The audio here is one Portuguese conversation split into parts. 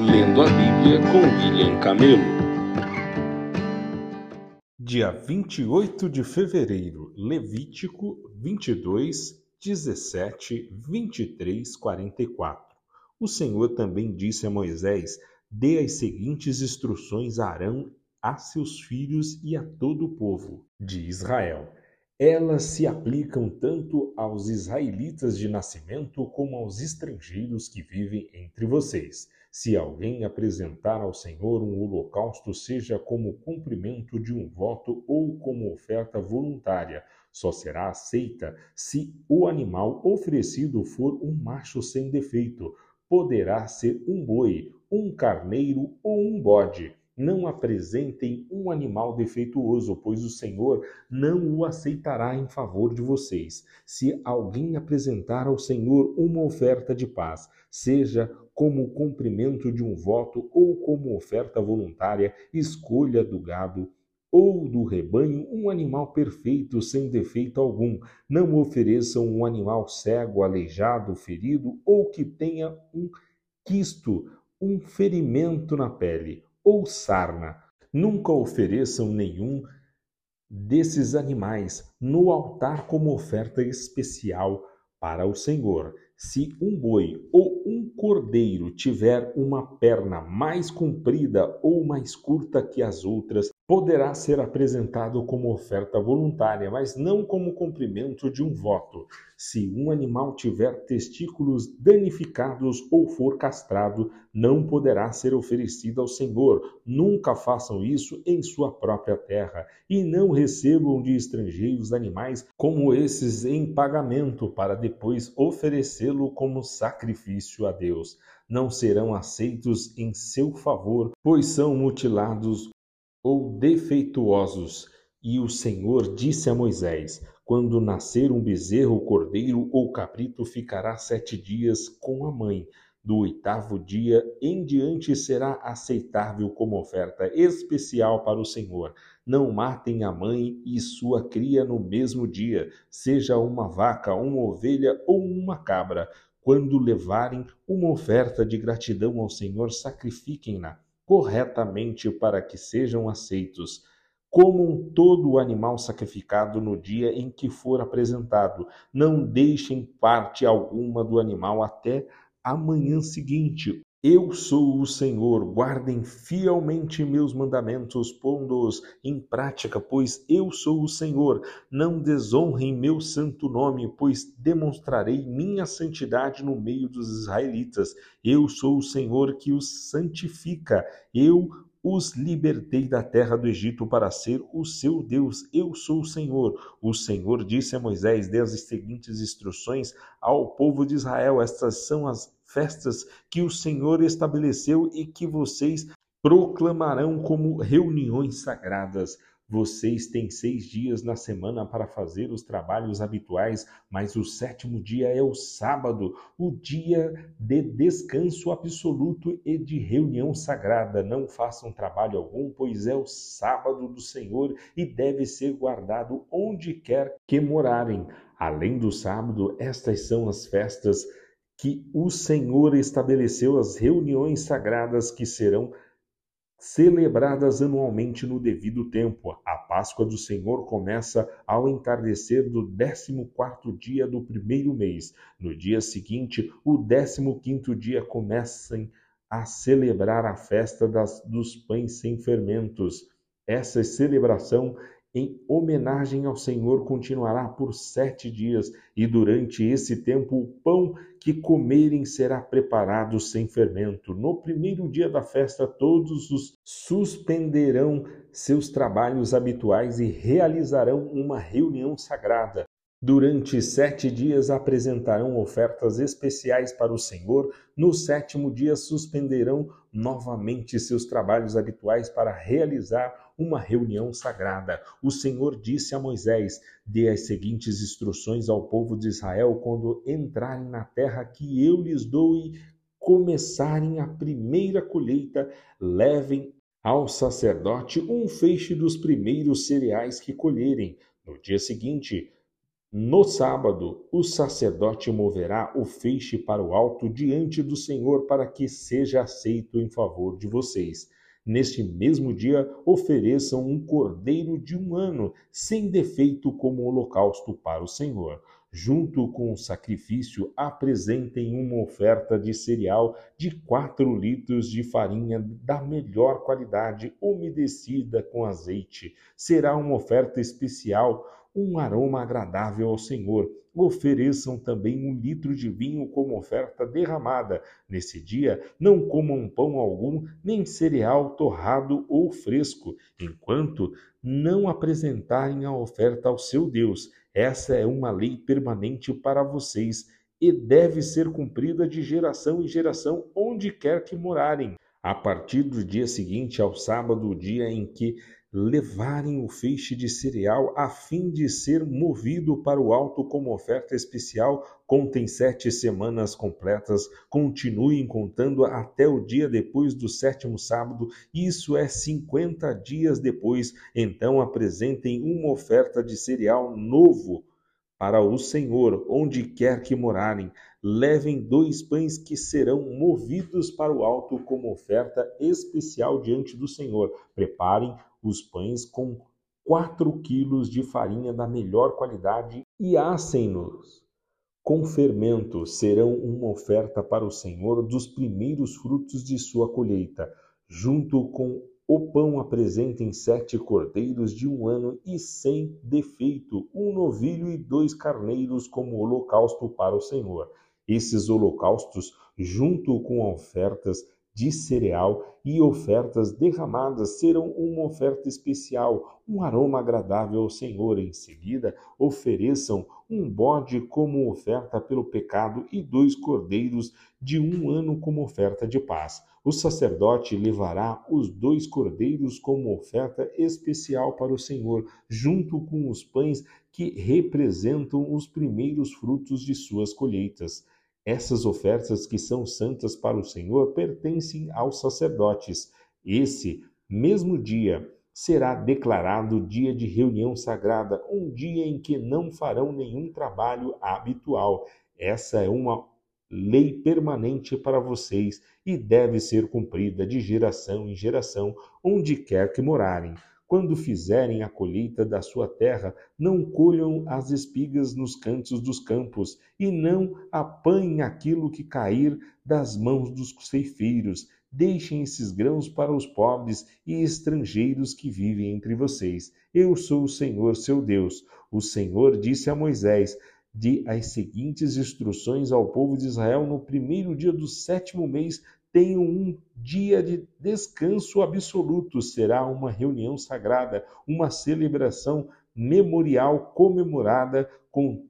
Lendo a Bíblia com William Camelo. Dia 28 de fevereiro, Levítico 22, 17, 23, 44. O Senhor também disse a Moisés: Dê as seguintes instruções a Arão, a seus filhos e a todo o povo de Israel. Elas se aplicam tanto aos israelitas de nascimento como aos estrangeiros que vivem entre vocês. Se alguém apresentar ao Senhor um holocausto, seja como cumprimento de um voto ou como oferta voluntária, só será aceita se o animal oferecido for um macho sem defeito. Poderá ser um boi, um carneiro ou um bode não apresentem um animal defeituoso, pois o Senhor não o aceitará em favor de vocês. Se alguém apresentar ao Senhor uma oferta de paz, seja como cumprimento de um voto ou como oferta voluntária, escolha do gado ou do rebanho um animal perfeito, sem defeito algum. Não ofereçam um animal cego, aleijado, ferido ou que tenha um quisto, um ferimento na pele ou sarna. Nunca ofereçam nenhum desses animais no altar como oferta especial para o Senhor. Se um boi ou um cordeiro tiver uma perna mais comprida ou mais curta que as outras, poderá ser apresentado como oferta voluntária, mas não como cumprimento de um voto. Se um animal tiver testículos danificados ou for castrado, não poderá ser oferecido ao Senhor. Nunca façam isso em sua própria terra, e não recebam de estrangeiros animais como esses em pagamento, para depois oferecê-lo como sacrifício a Deus. Não serão aceitos em seu favor, pois são mutilados ou defeituosos. E o Senhor disse a Moisés: Quando nascer um bezerro, cordeiro ou cabrito, ficará sete dias com a mãe. Do oitavo dia em diante será aceitável como oferta especial para o Senhor. Não matem a mãe e sua cria no mesmo dia, seja uma vaca, uma ovelha ou uma cabra. Quando levarem uma oferta de gratidão ao Senhor, sacrifiquem-na corretamente para que sejam aceitos, como um todo animal sacrificado no dia em que for apresentado. Não deixem parte alguma do animal até a manhã seguinte, eu sou o Senhor, guardem fielmente meus mandamentos, pondo-os em prática, pois eu sou o Senhor. Não desonrem meu santo nome, pois demonstrarei minha santidade no meio dos israelitas. Eu sou o Senhor que os santifica. Eu os libertei da terra do Egito para ser o seu Deus. Eu sou o Senhor. O Senhor disse a Moisés: dê as seguintes instruções ao povo de Israel. Estas são as festas que o Senhor estabeleceu e que vocês proclamarão como reuniões sagradas. Vocês têm seis dias na semana para fazer os trabalhos habituais, mas o sétimo dia é o sábado, o dia de descanso absoluto e de reunião sagrada. Não façam trabalho algum, pois é o sábado do Senhor e deve ser guardado onde quer que morarem. Além do sábado, estas são as festas que o Senhor estabeleceu as reuniões sagradas que serão celebradas anualmente no devido tempo. A Páscoa do Senhor começa ao entardecer do 14º dia do primeiro mês. No dia seguinte, o 15º dia, começam a celebrar a festa das, dos pães sem fermentos. Essa celebração em homenagem ao Senhor continuará por sete dias, e durante esse tempo o pão que comerem será preparado sem fermento. No primeiro dia da festa, todos os suspenderão seus trabalhos habituais e realizarão uma reunião sagrada. Durante sete dias apresentarão ofertas especiais para o Senhor. No sétimo dia suspenderão novamente seus trabalhos habituais para realizar uma reunião sagrada. O Senhor disse a Moisés: Dê as seguintes instruções ao povo de Israel quando entrarem na terra que eu lhes dou e começarem a primeira colheita, levem ao sacerdote um feixe dos primeiros cereais que colherem. No dia seguinte, No sábado, o sacerdote moverá o feixe para o alto diante do Senhor para que seja aceito em favor de vocês. Neste mesmo dia, ofereçam um cordeiro de um ano, sem defeito, como holocausto para o Senhor. Junto com o sacrifício, apresentem uma oferta de cereal de 4 litros de farinha da melhor qualidade, umedecida com azeite. Será uma oferta especial um aroma agradável ao Senhor. Ofereçam também um litro de vinho como oferta derramada. Nesse dia, não comam pão algum, nem cereal torrado ou fresco, enquanto não apresentarem a oferta ao seu Deus. Essa é uma lei permanente para vocês e deve ser cumprida de geração em geração, onde quer que morarem. A partir do dia seguinte ao sábado, o dia em que levarem o feixe de cereal a fim de ser movido para o alto como oferta especial, contem sete semanas completas, continuem contando até o dia depois do sétimo sábado, isso é cinquenta dias depois, então apresentem uma oferta de cereal novo para o Senhor, onde quer que morarem. Levem dois pães que serão movidos para o alto como oferta especial diante do Senhor. Preparem os pães com 4 quilos de farinha da melhor qualidade e assem-nos com fermento. Serão uma oferta para o Senhor dos primeiros frutos de sua colheita. Junto com o pão apresentem sete cordeiros de um ano e sem defeito, um novilho e dois carneiros como holocausto para o Senhor. Esses holocaustos, junto com ofertas de cereal e ofertas derramadas serão uma oferta especial, um aroma agradável ao Senhor. Em seguida, ofereçam um bode como oferta pelo pecado e dois cordeiros de um ano como oferta de paz. O sacerdote levará os dois cordeiros como oferta especial para o Senhor, junto com os pães que representam os primeiros frutos de suas colheitas. Essas ofertas que são santas para o Senhor pertencem aos sacerdotes. Esse mesmo dia será declarado dia de reunião sagrada, um dia em que não farão nenhum trabalho habitual. Essa é uma lei permanente para vocês e deve ser cumprida de geração em geração, onde quer que morarem. Quando fizerem a colheita da sua terra, não colham as espigas nos cantos dos campos, e não apanhem aquilo que cair das mãos dos ceifeiros. Deixem esses grãos para os pobres e estrangeiros que vivem entre vocês. Eu sou o Senhor seu Deus. O Senhor disse a Moisés: Dê as seguintes instruções ao povo de Israel no primeiro dia do sétimo mês tenham um dia de descanso absoluto. Será uma reunião sagrada, uma celebração memorial comemorada com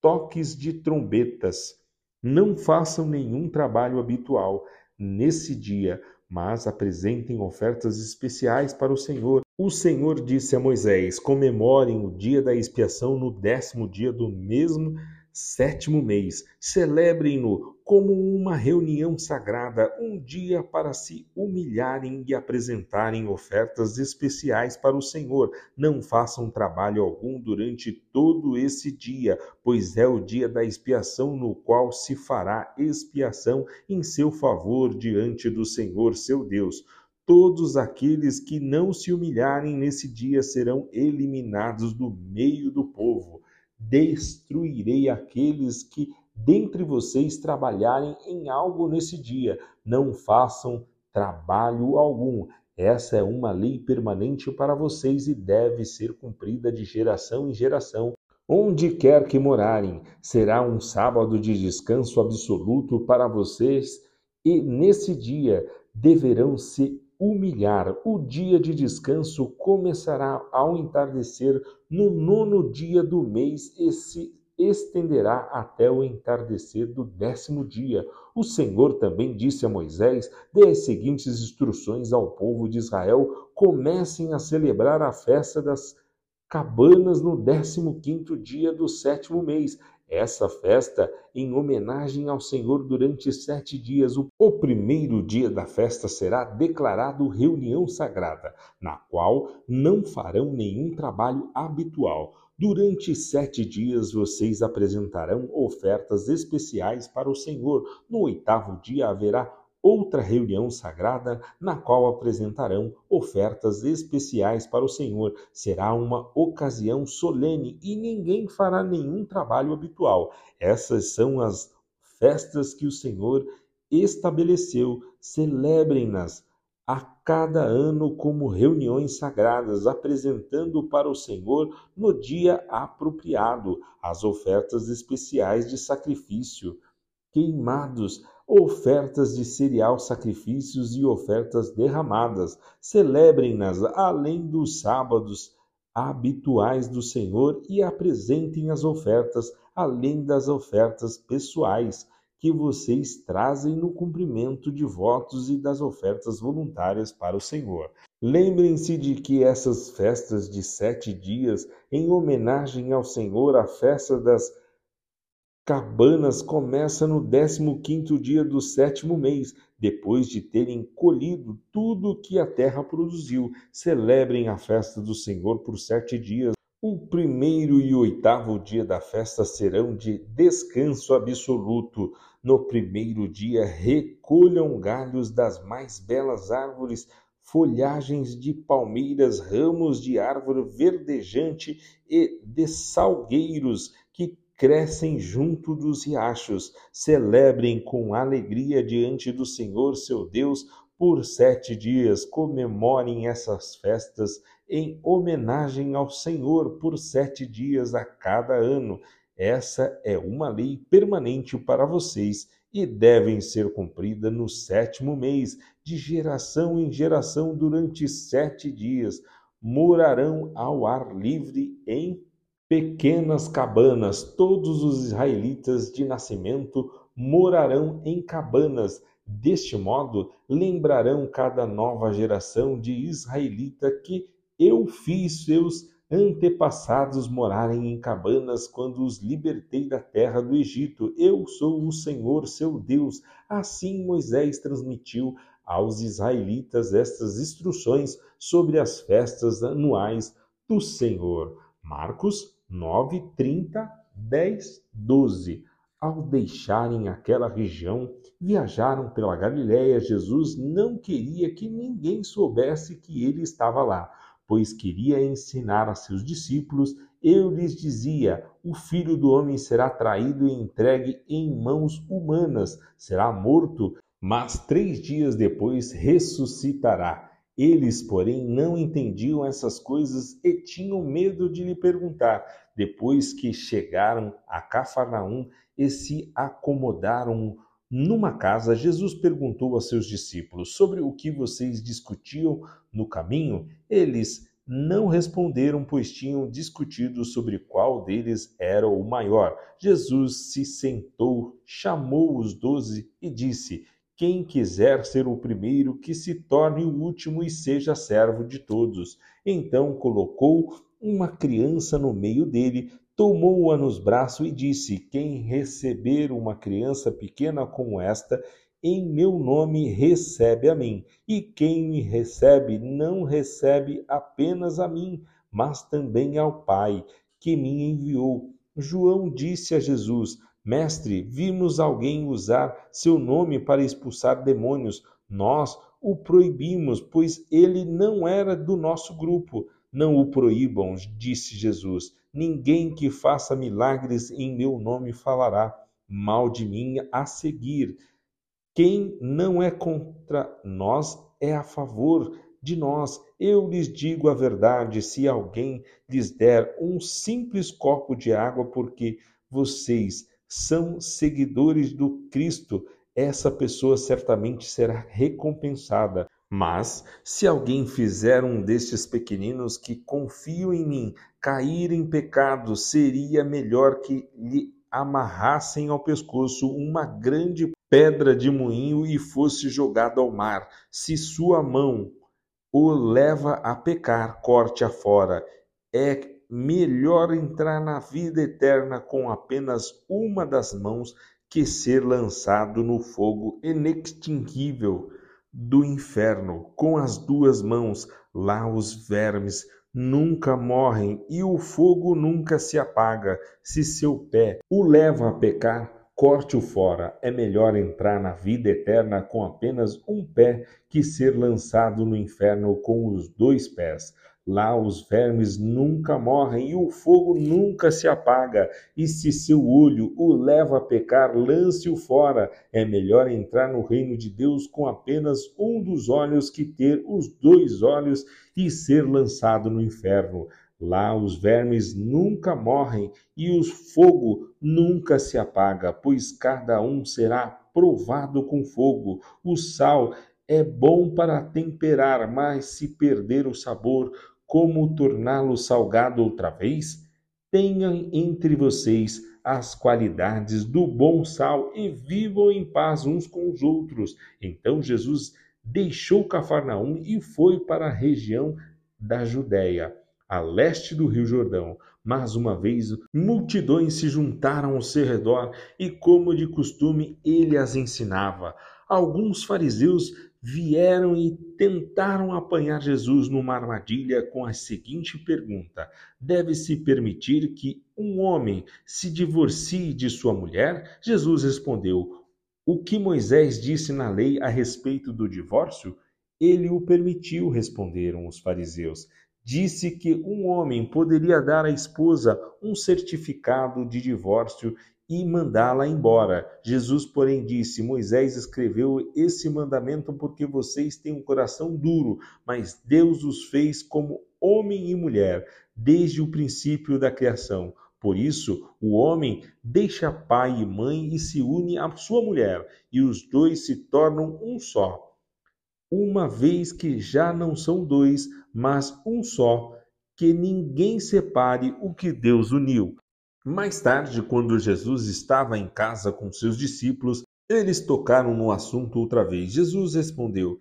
toques de trombetas. Não façam nenhum trabalho habitual nesse dia, mas apresentem ofertas especiais para o Senhor. O Senhor disse a Moisés: comemorem o dia da expiação no décimo dia do mesmo sétimo mês. Celebrem-no como uma reunião sagrada, um dia para se humilharem e apresentarem ofertas especiais para o Senhor. Não façam trabalho algum durante todo esse dia, pois é o dia da expiação no qual se fará expiação em seu favor diante do Senhor seu Deus. Todos aqueles que não se humilharem nesse dia serão eliminados do meio do povo. Destruirei aqueles que dentre vocês trabalharem em algo nesse dia. Não façam trabalho algum. Essa é uma lei permanente para vocês e deve ser cumprida de geração em geração. Onde quer que morarem, será um sábado de descanso absoluto para vocês, e nesse dia deverão se humilhar. O dia de descanso começará ao entardecer no nono dia do mês e se estenderá até o entardecer do décimo dia. O Senhor também disse a Moisés: dê as seguintes instruções ao povo de Israel: comecem a celebrar a festa das cabanas no décimo quinto dia do sétimo mês. Essa festa em homenagem ao Senhor durante sete dias. O primeiro dia da festa será declarado reunião sagrada, na qual não farão nenhum trabalho habitual Durante sete dias vocês apresentarão ofertas especiais para o Senhor. No oitavo dia haverá outra reunião sagrada na qual apresentarão ofertas especiais para o Senhor. Será uma ocasião solene e ninguém fará nenhum trabalho habitual. Essas são as festas que o Senhor estabeleceu. Celebrem-nas a cada ano como reuniões sagradas, apresentando para o Senhor no dia apropriado as ofertas especiais de sacrifício, queimados, ofertas de cereal, sacrifícios e ofertas derramadas. Celebrem-nas além dos sábados habituais do Senhor e apresentem as ofertas além das ofertas pessoais que vocês trazem no cumprimento de votos e das ofertas voluntárias para o Senhor. Lembrem-se de que essas festas de sete dias, em homenagem ao Senhor, a festa das cabanas começa no décimo quinto dia do sétimo mês, depois de terem colhido tudo que a terra produziu. Celebrem a festa do Senhor por sete dias. O primeiro e oitavo dia da festa serão de descanso absoluto. No primeiro dia, recolham galhos das mais belas árvores, folhagens de palmeiras, ramos de árvore verdejante e de salgueiros que crescem junto dos riachos, celebrem com alegria diante do Senhor seu Deus por sete dias, comemorem essas festas em homenagem ao Senhor por sete dias a cada ano. Essa é uma lei permanente para vocês e devem ser cumprida no sétimo mês, de geração em geração, durante sete dias. Morarão ao ar livre em pequenas cabanas. Todos os israelitas de nascimento morarão em cabanas. Deste modo, lembrarão cada nova geração de israelita que eu fiz seus antepassados morarem em cabanas quando os libertei da terra do Egito. Eu sou o Senhor, seu Deus. Assim Moisés transmitiu aos israelitas estas instruções sobre as festas anuais do Senhor. Marcos 9, 30, 10, 12. Ao deixarem aquela região, viajaram pela Galiléia. Jesus não queria que ninguém soubesse que ele estava lá, pois queria ensinar a seus discípulos. Eu lhes dizia: o filho do homem será traído e entregue em mãos humanas, será morto, mas três dias depois ressuscitará. Eles, porém, não entendiam essas coisas e tinham medo de lhe perguntar. Depois que chegaram a Cafarnaum e se acomodaram numa casa, Jesus perguntou a seus discípulos sobre o que vocês discutiam no caminho. Eles não responderam, pois tinham discutido sobre qual deles era o maior. Jesus se sentou, chamou os doze e disse: quem quiser ser o primeiro, que se torne o último e seja servo de todos. Então colocou uma criança no meio dele, tomou-a nos braços e disse: Quem receber uma criança pequena como esta, em meu nome recebe a mim. E quem me recebe, não recebe apenas a mim, mas também ao Pai, que me enviou. João disse a Jesus: Mestre, vimos alguém usar seu nome para expulsar demônios. Nós o proibimos, pois ele não era do nosso grupo. Não o proíbam, disse Jesus. Ninguém que faça milagres em meu nome falará mal de mim a seguir. Quem não é contra nós é a favor de nós. Eu lhes digo a verdade: se alguém lhes der um simples copo de água, porque vocês são seguidores do Cristo, essa pessoa certamente será recompensada. Mas, se alguém fizer um destes pequeninos que confiam em mim cair em pecado, seria melhor que lhe amarrassem ao pescoço uma grande pedra de moinho e fosse jogado ao mar. Se sua mão o leva a pecar, corte-a fora. É melhor entrar na vida eterna com apenas uma das mãos que ser lançado no fogo inextinguível do inferno com as duas mãos. Lá os vermes nunca morrem e o fogo nunca se apaga. Se seu pé o leva a pecar, corte-o fora. É melhor entrar na vida eterna com apenas um pé que ser lançado no inferno com os dois pés. Lá os vermes nunca morrem e o fogo nunca se apaga. E se seu olho o leva a pecar, lance-o fora. É melhor entrar no reino de Deus com apenas um dos olhos que ter os dois olhos e ser lançado no inferno. Lá os vermes nunca morrem e o fogo nunca se apaga, pois cada um será provado com fogo. O sal é bom para temperar, mas se perder o sabor, como torná-lo salgado outra vez? Tenham entre vocês as qualidades do bom sal e vivam em paz uns com os outros. Então Jesus deixou Cafarnaum e foi para a região da Judéia, a leste do Rio Jordão. Mais uma vez, multidões se juntaram ao seu redor e, como de costume, ele as ensinava. Alguns fariseus vieram e tentaram apanhar Jesus numa armadilha com a seguinte pergunta: Deve-se permitir que um homem se divorcie de sua mulher? Jesus respondeu: O que Moisés disse na lei a respeito do divórcio? Ele o permitiu, responderam os fariseus. Disse que um homem poderia dar à esposa um certificado de divórcio e mandá-la embora. Jesus, porém, disse: Moisés escreveu esse mandamento porque vocês têm um coração duro, mas Deus os fez como homem e mulher desde o princípio da criação. Por isso, o homem deixa pai e mãe e se une à sua mulher, e os dois se tornam um só. Uma vez que já não são dois, mas um só, que ninguém separe o que Deus uniu. Mais tarde, quando Jesus estava em casa com seus discípulos, eles tocaram no assunto outra vez. Jesus respondeu: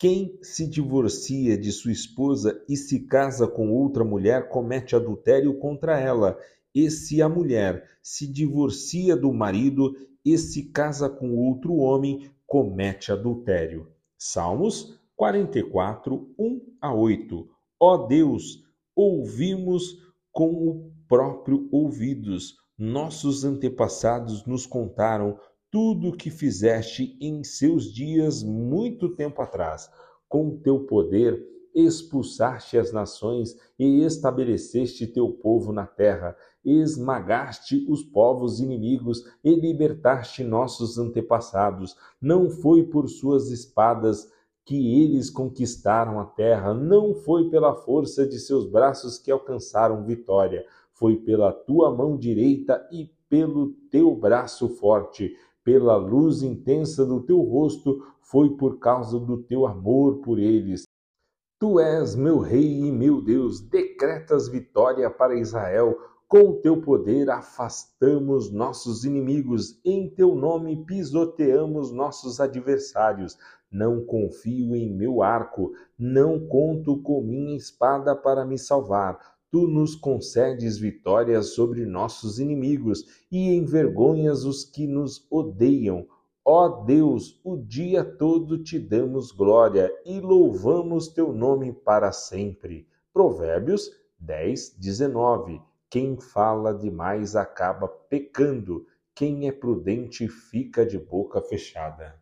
Quem se divorcia de sua esposa e se casa com outra mulher comete adultério contra ela. E se a mulher se divorcia do marido e se casa com outro homem, comete adultério. Salmos 44, 1 a 8. Ó Deus, ouvimos com o próprio ouvidos. Nossos antepassados nos contaram tudo o que fizeste em seus dias muito tempo atrás. Com teu poder expulsaste as nações e estabeleceste teu povo na terra. Esmagaste os povos inimigos e libertaste nossos antepassados. Não foi por suas espadas que eles conquistaram a terra, não foi pela força de seus braços que alcançaram vitória foi pela tua mão direita e pelo teu braço forte, pela luz intensa do teu rosto, foi por causa do teu amor por eles. Tu és meu rei e meu Deus, decretas vitória para Israel. Com teu poder afastamos nossos inimigos, em teu nome pisoteamos nossos adversários. Não confio em meu arco, não conto com minha espada para me salvar tu nos concedes vitórias sobre nossos inimigos e envergonhas os que nos odeiam. Ó Deus, o dia todo te damos glória e louvamos teu nome para sempre. Provérbios 10, 19. Quem fala demais acaba pecando, quem é prudente fica de boca fechada.